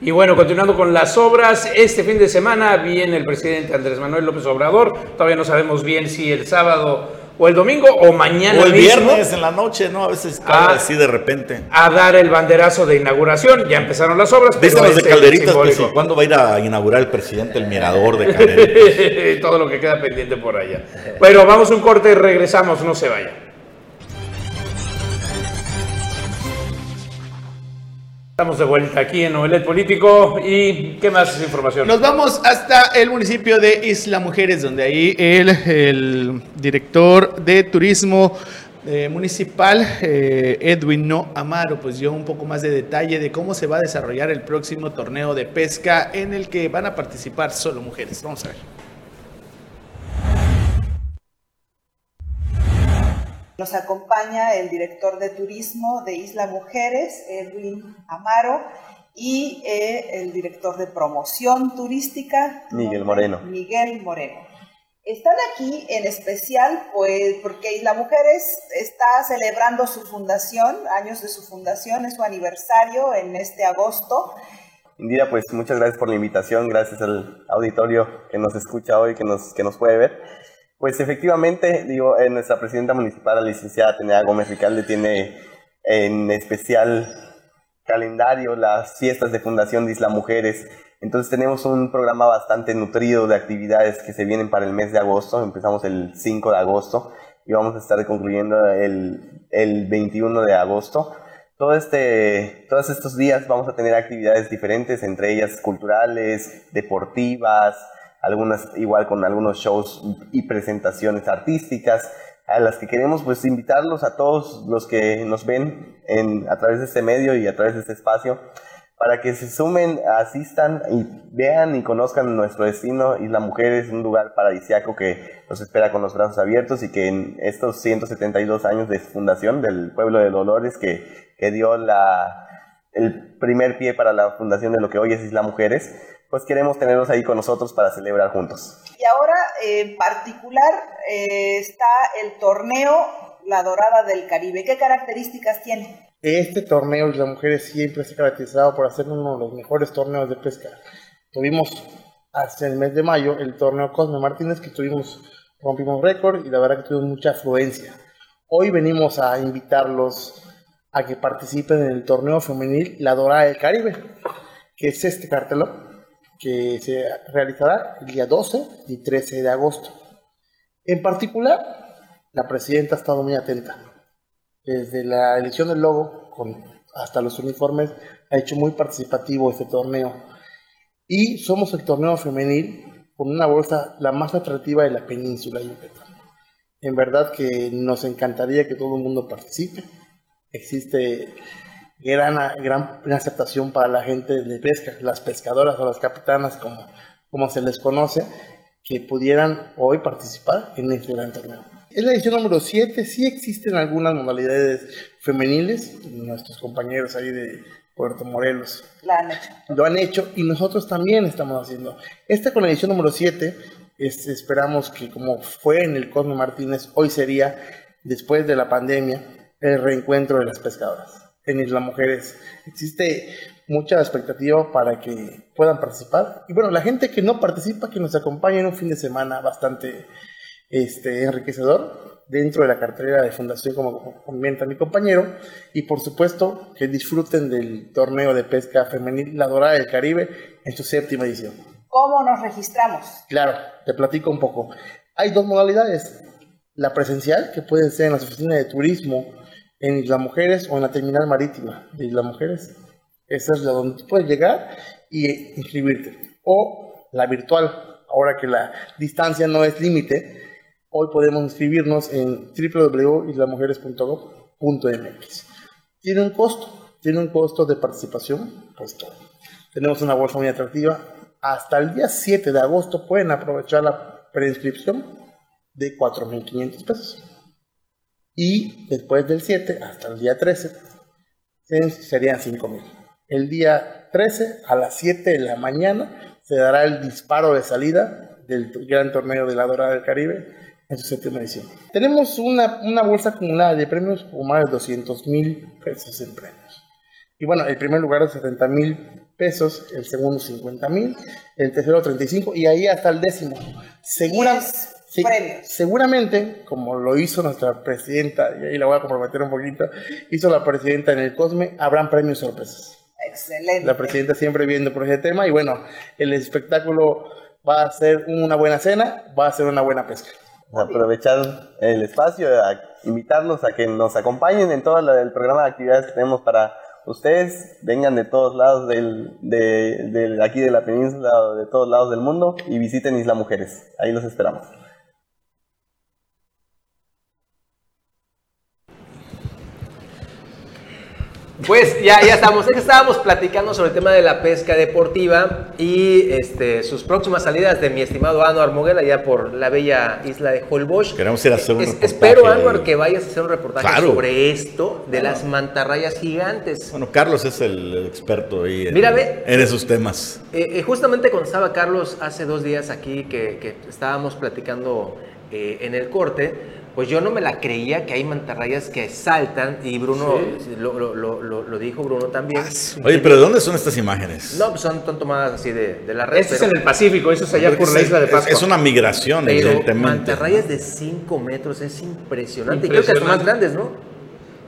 Y bueno, continuando con las obras, este fin de semana viene el presidente Andrés Manuel López Obrador. Todavía no sabemos bien si el sábado o el domingo o mañana. O el viernes en la noche, ¿no? A veces Ah. así de repente. A dar el banderazo de inauguración. Ya empezaron las obras. Dicen pero los de este Calderitas sí, ¿cuándo va a ir a inaugurar el presidente el mirador de <laughs> Calderitas? Todo lo que queda pendiente por allá. Bueno, vamos a un corte y regresamos. No se vaya. Estamos de vuelta aquí en Novelet Político. ¿Y qué más información? Nos vamos hasta el municipio de Isla Mujeres, donde ahí el, director de turismo eh, municipal, eh, Edwin No Amaro, pues dio un poco más de detalle de cómo se va a desarrollar el próximo torneo de pesca en el que van a participar solo mujeres. Vamos a ver. Nos acompaña el director de turismo de Isla Mujeres, Edwin Amaro, y eh, el director de promoción turística, Miguel Moreno. Miguel Moreno. Están aquí en especial pues porque Isla Mujeres está celebrando su fundación, años de su fundación, es su aniversario en este agosto. Indira, pues muchas gracias por la invitación, gracias al auditorio que nos escucha hoy, que nos, que nos puede ver. Pues efectivamente, digo, eh, nuestra presidenta municipal, la licenciada Atenea Gómez Ricalde, tiene en especial calendario las fiestas de fundación de Isla Mujeres. Entonces tenemos un programa bastante nutrido de actividades que se vienen para el mes de agosto. Empezamos el 5 de agosto y vamos a estar concluyendo el, el 21 de agosto. Todo este, todos estos días vamos a tener actividades diferentes, entre ellas culturales, deportivas, algunas igual con algunos shows y presentaciones artísticas a las que queremos pues invitarlos a todos los que nos ven en, a través de este medio y a través de este espacio para que se sumen, asistan y vean y conozcan nuestro destino. Isla Mujeres, un lugar paradisiaco que los espera con los brazos abiertos y que en estos 172 años de fundación del pueblo de Dolores que, que dio la, el primer pie para la fundación de lo que hoy es Isla Mujeres, pues queremos tenerlos ahí con nosotros para celebrar juntos. Y ahora en particular eh, está el torneo La Dorada del Caribe. ¿Qué características tiene? Este torneo de las mujeres siempre se ha caracterizado por hacer uno de los mejores torneos de pesca. Tuvimos hasta el mes de mayo el torneo Cosme Martínez que tuvimos, rompimos récord y la verdad que tuvimos mucha afluencia. Hoy venimos a invitarlos a que participen en el torneo femenil La Dorada del Caribe, que es este cartelón que se realizará el día 12 y 13 de agosto. En particular, la presidenta ha estado muy atenta. Desde la elección del logo hasta los uniformes ha hecho muy participativo este torneo. Y somos el torneo femenil con una bolsa la más atractiva de la península Yucatán. En verdad que nos encantaría que todo el mundo participe. Existe gran, gran aceptación para la gente de pesca, las pescadoras o las capitanas, como, como se les conoce, que pudieran hoy participar en este gran torneo. Es la edición número 7, sí existen algunas modalidades femeniles, nuestros compañeros ahí de Puerto Morelos La han hecho. lo han hecho y nosotros también estamos haciendo. Esta con la edición número 7, este, esperamos que como fue en el Cosme Martínez, hoy sería, después de la pandemia, el reencuentro de las pescadoras en Isla Mujeres. Existe mucha expectativa para que puedan participar. Y bueno, la gente que no participa, que nos acompañe en un fin de semana bastante este, enriquecedor dentro de la cartera de fundación, como comenta mi compañero, y por supuesto que disfruten del torneo de pesca femenil La Dorada del Caribe en su séptima edición. ¿Cómo nos registramos? Claro, te platico un poco. Hay dos modalidades. La presencial, que puede ser en las oficinas de turismo en Isla Mujeres o en la terminal marítima de Isla Mujeres. Esa es la donde puedes llegar y inscribirte. O la virtual, ahora que la distancia no es límite, hoy podemos inscribirnos en www.islamujeres.gov.mx. Tiene un costo, tiene un costo de participación, pues tenemos una bolsa muy atractiva. Hasta el día 7 de agosto pueden aprovechar la preinscripción de 4.500 pesos. Y después del 7 hasta el día 13 serían 5.000. El día 13 a las 7 de la mañana se dará el disparo de salida del gran torneo de la Dorada del Caribe en su séptima edición. Tenemos una, una bolsa acumulada de premios por más de 200 mil pesos en premios. Y bueno, el primer lugar es 70 mil pesos, el segundo 50 mil, el tercero 35 y ahí hasta el décimo. Segura, sí, seguramente, como lo hizo nuestra presidenta, y ahí la voy a comprometer un poquito, hizo la presidenta en el COSME, habrán premios sorpresas. Excelente. La presidenta siempre viendo por ese tema y bueno, el espectáculo va a ser una buena cena, va a ser una buena pesca. Aprovechar el espacio, a invitarlos a que nos acompañen en todo el programa de actividades que tenemos para ustedes. Vengan de todos lados del, de, de aquí de la península o de todos lados del mundo y visiten Isla Mujeres. Ahí los esperamos. Pues ya, ya estamos, estábamos platicando sobre el tema de la pesca deportiva y este, sus próximas salidas de mi estimado Anuar Moguel allá por la bella isla de Holbox. Queremos ir a hacer un Es- reportaje espero. Anuar, que vayas a hacer un reportaje Claro. sobre esto de las mantarrayas gigantes. Bueno, Carlos es el, experto ahí en, Mira, ve. en esos temas. Eh, eh, justamente cuando estaba Carlos hace dos días aquí, que, que estábamos platicando eh, en el corte, pues yo no me la creía que hay mantarrayas que saltan, y Bruno, lo, lo- lo- lo- lo dijo Bruno también. Oye, pero ¿de dónde son estas imágenes? No, pues son, son tomadas así de, de la red. Este es en el Pacífico, eso es allá por la isla de Pascua. Es una migración, Pero evidentemente. mantarrayas de 5 metros es impresionante. Y creo que son más grandes, ¿no?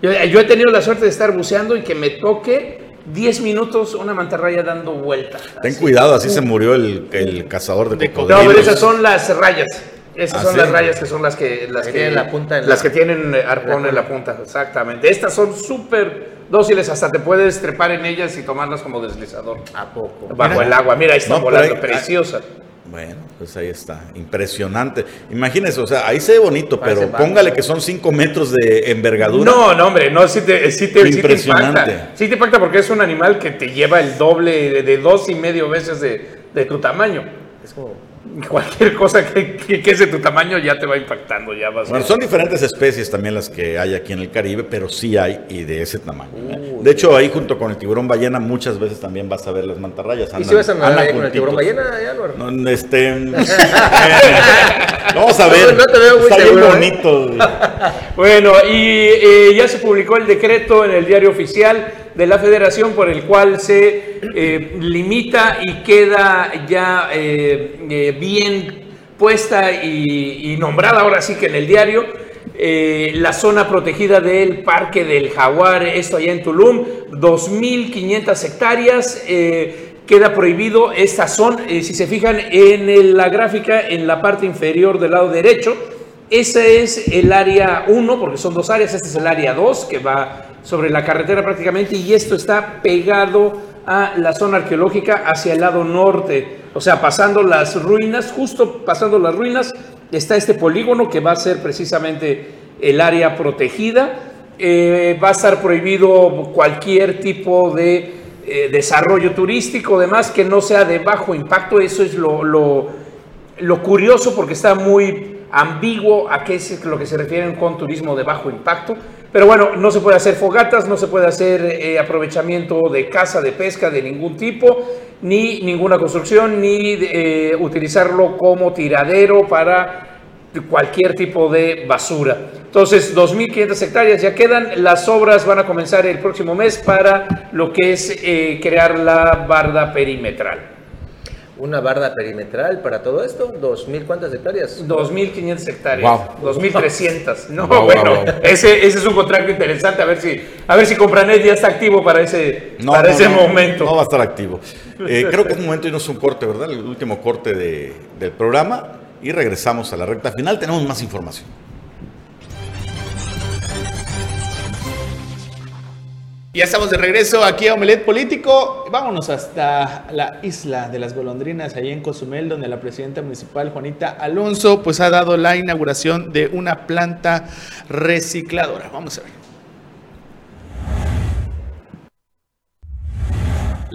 Yo, yo he tenido la suerte de estar buceando y que me toque 10 minutos una mantarraya dando vuelta. Ten cuidado, así se murió el, el cazador de No, cocodrilos. pero esas son las rayas. Esas ¿Ah, son sí? las rayas que son las que las Que que tienen la punta en las la- que tienen eh, arpón la en la punta, exactamente. Estas son súper dóciles, hasta te puedes trepar en ellas y tomarlas como deslizador. ¿A poco? Bajo Mira. el agua, mira, ahí está No, volando, ahí- preciosa. Bueno, pues ahí está, impresionante. Imagínese, o sea, ahí se ve bonito, Parece pero póngale que son 5 metros de envergadura. No, no, hombre, no, sí te, sí te, sí te Impresionante. impacta. Sí te impacta porque es un animal que te lleva el doble de, de dos y medio veces de, de tu tamaño. Es como... <laughs> Cualquier cosa que, que, que es de tu tamaño ya te va impactando, ya vas a- Bueno, son diferentes especies también las que hay aquí en el Caribe, pero sí hay y de ese tamaño. ¿eh? De hecho, ahí junto con el tiburón ballena muchas veces también vas a ver las mantarrayas. ¿Y andan- si vas a nadar con el tiburón ballena, Anuar? No, este, <laughs> <laughs> vamos a ver. No, no te veo muy Está bien seguro, ¿eh? bonito. Bueno, y eh, ya se publicó el decreto en el diario oficial de la federación por el cual se eh, limita y queda ya eh, eh, bien puesta y, y nombrada ahora sí que en el diario eh, la zona protegida del Parque del Jaguar, esto allá en Tulum, 2.500 hectáreas. queda prohibido esta zona, si se fijan en la gráfica en la parte inferior del lado derecho, ese es el área 1, porque son dos áreas. Este es el área 2, que va sobre la carretera prácticamente, y esto está pegado a la zona arqueológica hacia el lado norte. O sea, pasando las ruinas, justo pasando las ruinas, está este polígono que va a ser precisamente el área protegida. Eh, va a estar prohibido cualquier tipo de eh, desarrollo turístico, demás, que no sea de bajo impacto. Eso es lo- lo, lo curioso porque está muy ambiguo a qué es lo que se refieren con turismo de bajo impacto. Pero bueno, no se puede hacer fogatas, no se puede hacer eh, aprovechamiento de caza, de pesca de ningún tipo, ni ninguna construcción, ni eh, utilizarlo como tiradero para cualquier tipo de basura. Entonces, 2.500 hectáreas ya quedan. Las obras van a comenzar el próximo mes para lo que es eh, crear la barda perimetral. Una barda perimetral para todo esto. ¿Dos mil cuántas hectáreas? 2.500 hectáreas. Wow. 2.300. No, Wow, bueno, wow, wow. Ese, ese es un contrato interesante. A ver si, a ver si Compranet ya está activo para ese, No, para no, ese no, momento. No va a estar activo. Eh, creo que es momento de irnos un corte, ¿verdad? El último corte de- del programa. Y regresamos a la recta final. Tenemos más información. Ya estamos de regreso aquí a Omelet Político. Vámonos hasta la isla de las golondrinas, ahí en Cozumel, donde la presidenta municipal Juanita Alonso pues ha dado la inauguración de una planta recicladora. Vamos a ver.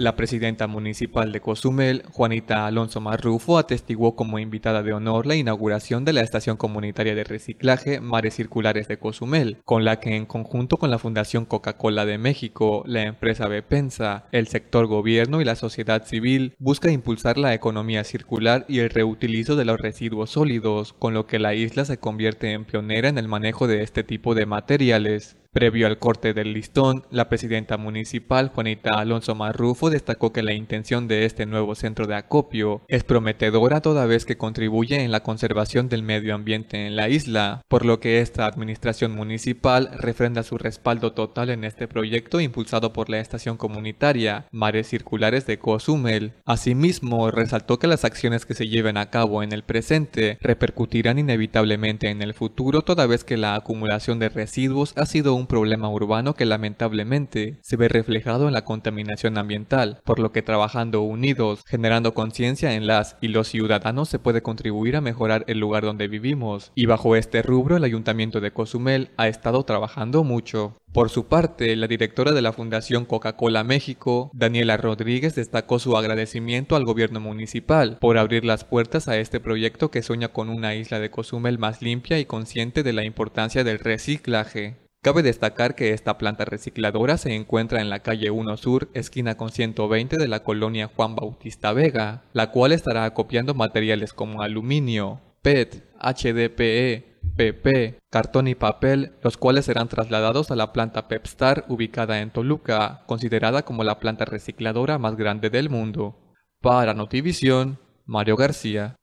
La presidenta municipal de Cozumel, Juanita Alonso Marrufo, atestiguó como invitada de honor la inauguración de la estación comunitaria de reciclaje Mares Circulares de Cozumel, con la que en conjunto con la Fundación Coca-Cola de México, la empresa Bepensa, el sector gobierno y la sociedad civil busca impulsar la economía circular y el reutilizo de los residuos sólidos, con lo que la isla se convierte en pionera en el manejo de este tipo de materiales. Previo al corte del listón, la presidenta municipal, Juanita Alonso Marrufo, destacó que la intención de este nuevo centro de acopio es prometedora toda vez que contribuye en la conservación del medio ambiente en la isla, por lo que esta administración municipal refrenda su respaldo total en este proyecto impulsado por la estación comunitaria Mares Circulares de Cozumel. Asimismo, resaltó que las acciones que se lleven a cabo en el presente repercutirán inevitablemente en el futuro toda vez que la acumulación de residuos ha sido un problema urbano que lamentablemente se ve reflejado en la contaminación ambiental, por lo que trabajando unidos, generando conciencia en las y los ciudadanos se puede contribuir a mejorar el lugar donde vivimos, y bajo este rubro el Ayuntamiento de Cozumel ha estado trabajando mucho. Por su parte, la directora de la Fundación Coca-Cola México, Daniela Rodríguez, destacó su agradecimiento al gobierno municipal por abrir las puertas a este proyecto que sueña con una isla de Cozumel más limpia y consciente de la importancia del reciclaje. Cabe destacar que esta planta recicladora se encuentra en la calle 1 Sur, esquina con 120 de la colonia Juan Bautista Vega, la cual estará acopiando materiales como aluminio, PET, HDPE, PP, cartón y papel, los cuales serán trasladados a la planta Pepstar ubicada en Toluca, considerada como la planta recicladora más grande del mundo. Para Notivisión, Mario García.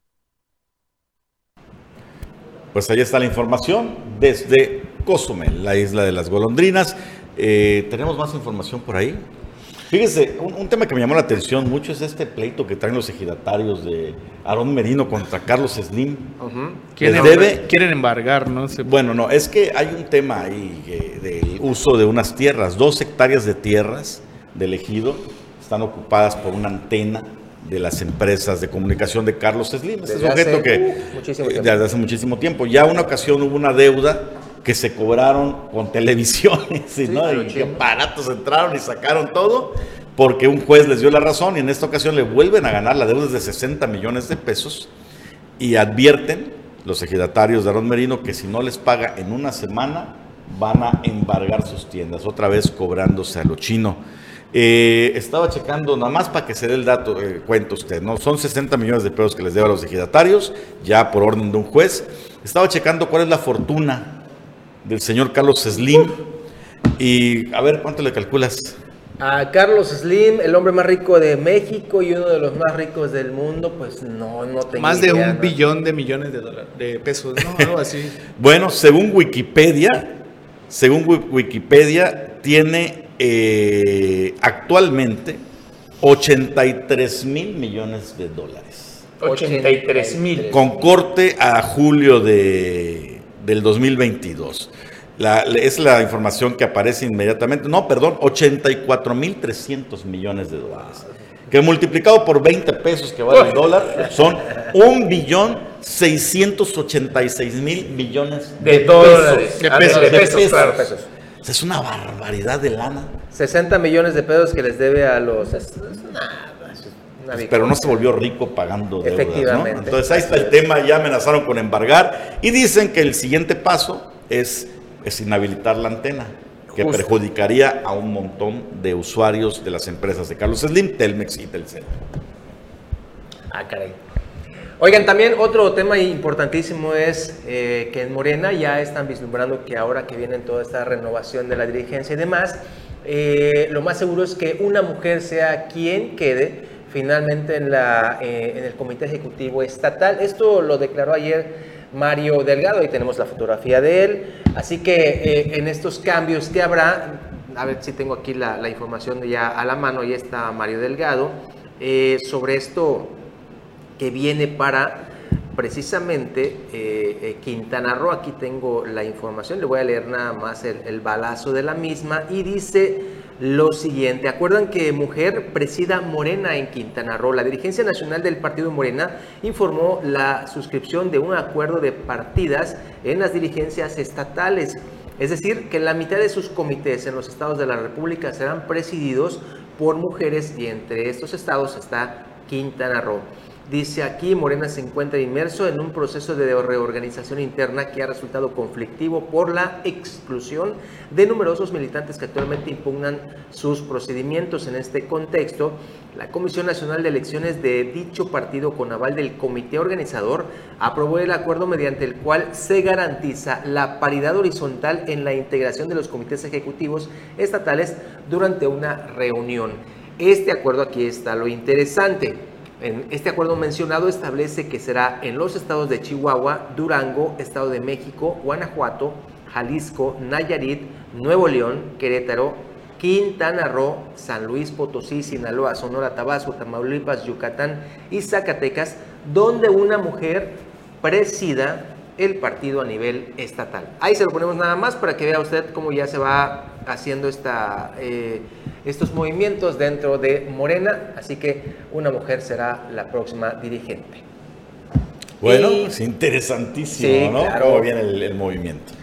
Pues ahí está la información desde Cozumel, la isla de las golondrinas. Eh, ¿Tenemos más información por ahí? Fíjese, un, un tema que me llamó la atención mucho es este pleito que traen los ejidatarios de Aarón Merino contra Carlos Slim. Quieren, Les debe- quieren embargar, ¿no? Se- Bueno, no, es que hay un tema ahí eh, del uso de unas tierras. Dos hectáreas de tierras del ejido están ocupadas por una antena de las empresas de comunicación de Carlos Slim. Este Desde sujeto hace, que uh, desde hace muchísimo tiempo. Ya una ocasión hubo una deuda que se cobraron con televisiones, y, ¿no? y que aparatos entraron y sacaron todo porque un juez les dio la razón y en esta ocasión le vuelven a ganar la deuda de 60 millones de pesos y advierten los ejidatarios de Aarón Merino que si no les paga en una semana van a embargar sus tiendas, otra vez cobrándose a lo chino. Eh, estaba checando, nada más para que se dé el dato, eh, cuenta usted, ¿no? Son 60 millones de pesos que les debe a los ejidatarios, ya por orden de un juez. Estaba checando cuál es la fortuna del señor Carlos Slim y a ver cuánto le calculas. A Carlos Slim, el hombre más rico de México y uno de los más ricos del mundo, pues no, no tengo Más de un ¿no? billón de millones de dólares, de pesos, ¿no? Algo así. <laughs> Bueno, según Wikipedia, según Wi- Wikipedia, tiene eh, actualmente 83 mil millones de dólares. 83 mil. Con corte a julio de, del 2022. La- la- es la información que aparece inmediatamente. No, perdón, 84 mil 300 millones de dólares. Que multiplicado por 20 pesos que vale el dólar, son un billón 686 mil millones De dólares. pesos. Ah, de pesos, pesos. Sea, Es una barbaridad de lana. 60 millones de pesos que les debe a los... Es una Pero no se volvió rico pagando deudas, ¿no? Entonces ahí está el tema, ya amenazaron con embargar y dicen que el siguiente paso es, es inhabilitar la antena, que Justo. perjudicaría a un montón de usuarios de las empresas de Carlos Slim, Telmex y Telcel. Ah, caray. Oigan, también otro tema importantísimo es eh, que en Morena ya están vislumbrando que ahora que viene toda esta renovación de la dirigencia y demás, eh, lo más seguro es que una mujer sea quien quede finalmente en, la, eh, en el Comité Ejecutivo Estatal. Esto lo declaró ayer Mario Delgado, ahí tenemos la fotografía de él. Así que eh, en estos cambios que habrá, a ver si tengo aquí la, información ya a la mano, ahí está Mario Delgado, eh, sobre esto que viene para precisamente Quintana Roo. Aquí tengo la información, le voy a leer nada más el balazo de la misma y dice lo siguiente. ¿Acuerdan que mujer presida Morena en Quintana Roo? La dirigencia nacional del partido Morena informó la suscripción de un acuerdo de partidas en las dirigencias estatales. Es decir, que la mitad de sus comités en los estados de la República serán presididos por mujeres y entre estos estados está Quintana Roo. Dice aquí, Morena se encuentra inmerso en un proceso de reorganización interna que ha resultado conflictivo por la exclusión de numerosos militantes que actualmente impugnan sus procedimientos. En este contexto, la Comisión Nacional de Elecciones de dicho partido con aval del comité organizador aprobó el acuerdo mediante el cual se garantiza la paridad horizontal en la integración de los comités ejecutivos estatales durante una reunión. Este acuerdo aquí está lo interesante. En este acuerdo mencionado establece que será en los estados de Chihuahua, Durango, Estado de México, Guanajuato, Jalisco, Nayarit, Nuevo León, Querétaro, Quintana Roo, San Luis Potosí, Sinaloa, Sonora, Tabasco, Tamaulipas, Yucatán y Zacatecas, donde una mujer presida el partido a nivel estatal. Ahí se lo ponemos nada más para que vea usted cómo ya se va haciendo esta... Eh, estos movimientos dentro de Morena, así que una mujer será la próxima dirigente. Bueno, es interesantísimo, ¿no? Cómo viene el, el movimiento.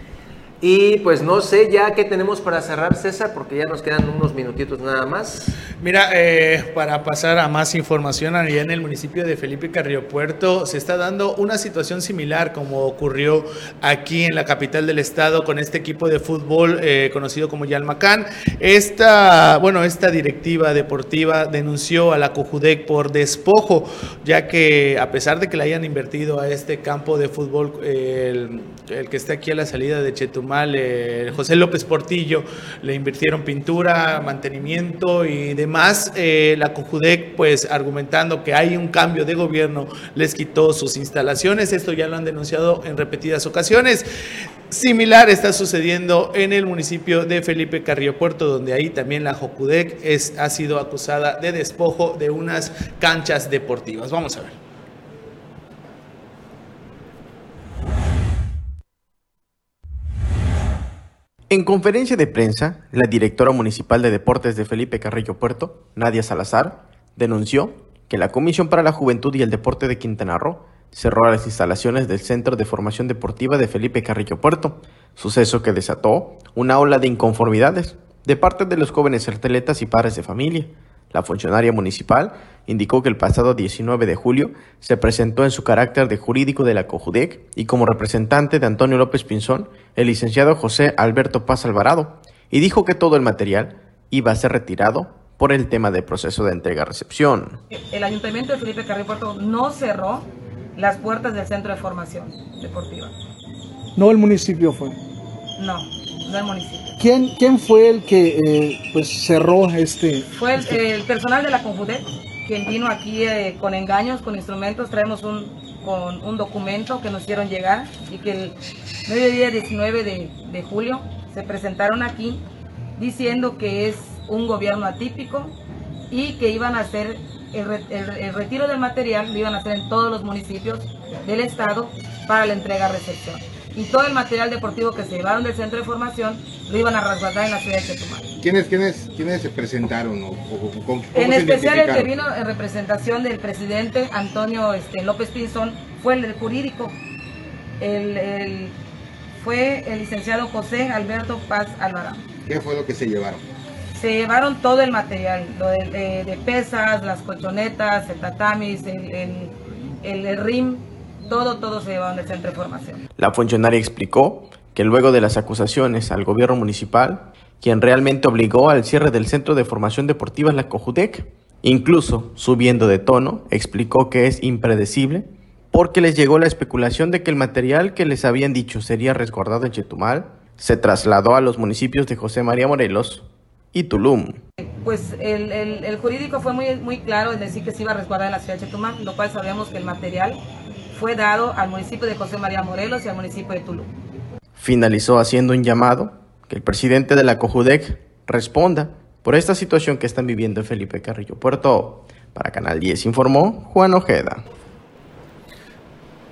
Y pues no sé ya qué tenemos para cerrar, César, porque ya nos quedan unos minutitos nada más. Mira, eh, para pasar a más información, allá en el municipio de Felipe Carrillo Puerto se está dando una situación similar como ocurrió aquí en la capital del estado con este equipo de fútbol eh, conocido como Yalmacán. Esta, bueno, esta directiva deportiva denunció a la Cojudec por despojo, ya que a pesar de que le hayan invertido a este campo de fútbol, el, el que está aquí a la salida de Chetumal, eh, José López Portillo, le invirtieron pintura, mantenimiento y demás. Eh, la Cojudec, pues argumentando que hay un cambio de gobierno, les quitó sus instalaciones. Esto ya lo han denunciado en repetidas ocasiones. Similar está sucediendo en el municipio de Felipe Carrillo Puerto, donde ahí también la Jocudec es, ha sido acusada de despojo de unas canchas deportivas. Vamos a ver. En conferencia de prensa, la directora municipal de deportes de Felipe Carrillo Puerto, Nadia Salazar, denunció que la Comisión para la Juventud y el Deporte de Quintana Roo cerró las instalaciones del Centro de Formación Deportiva de Felipe Carrillo Puerto, suceso que desató una ola de inconformidades de parte de los jóvenes atletas y padres de familia. La funcionaria municipal indicó que el pasado 19 de julio se presentó en su carácter de jurídico de la COJUDEC y como representante de Antonio López Pinzón, el licenciado José Alberto Paz Alvarado, y dijo que todo el material iba a ser retirado por el tema del proceso de entrega-recepción. El Ayuntamiento de Felipe Carrillo Puerto no cerró las puertas del Centro de Formación Deportiva. No el municipio fue. No, no el municipio. ¿Quién, quién fue el que eh, pues cerró este? Fue el, el personal de la Confudet quien vino aquí eh, con engaños, con instrumentos. Traemos un, con un documento que nos hicieron llegar y que el mediodía 19 de, de julio se presentaron aquí diciendo que es un gobierno atípico y que iban a hacer el- el retiro del material, lo iban a hacer en todos los municipios del estado para la entrega-recepción. Y todo el material deportivo que se llevaron del centro de formación lo iban a resguardar en la ciudad de Chetumal. ¿Quiénes, quiénes, quiénes se presentaron o, o- o- cómo En se especial el que vino en representación del presidente Antonio este, López Pinzón fue el jurídico. El, el- fue el licenciado José Alberto Paz Alvarado. ¿Qué fue lo que se llevaron? Se llevaron todo el material, lo de, de- de pesas, las colchonetas, el tatamis, el- el rim, todo, todo se llevaron del centro de formación. La funcionaria explicó que luego de las acusaciones al gobierno municipal, quien realmente obligó al cierre del Centro de Formación Deportiva es la COJUDEC, incluso subiendo de tono, explicó que es impredecible porque les llegó la especulación de que el material que les habían dicho sería resguardado en Chetumal se trasladó a los municipios de José María Morelos y Tulum. pues el, el- el jurídico fue muy, muy claro en decir que se iba a resguardar en la ciudad de Chetumal, lo cual sabemos que el material fue dado al municipio de José María Morelos y al municipio de Tulum. Finalizó haciendo un llamado que el presidente de la COJUDEC responda por esta situación que están viviendo en Felipe Carrillo Puerto. Para Canal 10 informó Juan Ojeda.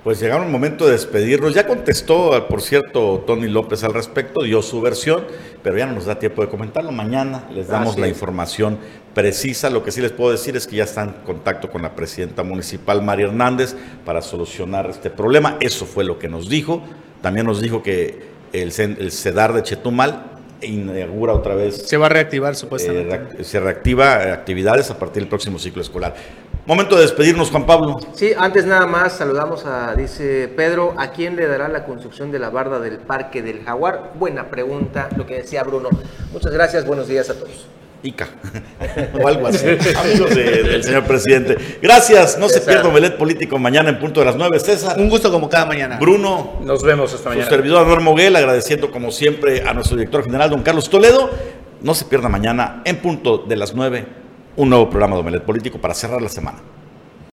Pues llegaron el momento de despedirnos. Ya contestó, por cierto, Tony López al respecto, dio su versión, pero ya no nos da tiempo de comentarlo. Mañana les damos la información precisa. Lo que sí les puedo decir es que ya están en contacto con la presidenta municipal, María Hernández, para solucionar este problema. Eso fue lo que nos dijo. También nos dijo que el CEDAR de Chetumal inaugura otra vez Se va a reactivar supuestamente. eh, reac- se reactiva eh, actividades a partir del próximo ciclo escolar. Momento de despedirnos, Juan Pablo. Sí, antes nada más saludamos a, dice Pedro, ¿a quién le dará la construcción de la barda del Parque del Jaguar? Buena pregunta, lo que decía Bruno. Muchas gracias, buenos días a todos. Ica. <laughs> o algo así. <laughs> Amigos de- del señor presidente. Gracias. No se pierda Omelet Político mañana en punto de las 9. César. Un gusto como cada mañana. Bruno. Nos vemos esta Su mañana. servidor Anuar Moguel, agradeciendo como siempre a nuestro director general, don Carlos Toledo. No se pierda mañana en punto de las 9 un nuevo programa de Omelet Político para cerrar la semana.